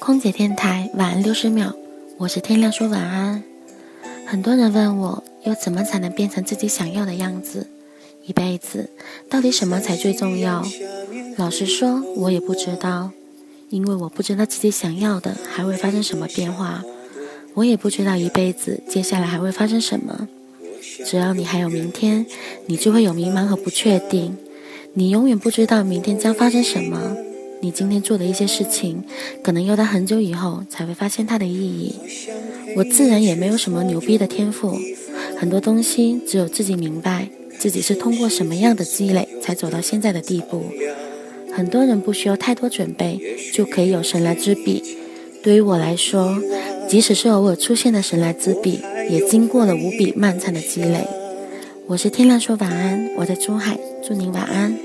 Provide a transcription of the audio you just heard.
空姐电台晚安六十秒，我是天亮说晚安。很多人问我，要怎么才能变成自己想要的样子？一辈子到底什么才最重要？老实说，我也不知道，因为我不知道自己想要的还会发生什么变化，我也不知道一辈子接下来还会发生什么。只要你还有明天，你就会有迷茫和不确定。你永远不知道明天将发生什么。你今天做的一些事情，可能要到很久以后才会发现它的意义。我自然也没有什么牛逼的天赋，很多东西只有自己明白，自己是通过什么样的积累才走到现在的地步。很多人不需要太多准备，就可以有神来之笔。对于我来说，即使是偶尔出现的神来之笔，也经过了无比漫长的积累。我是天亮说晚安，我在珠海，祝您晚安。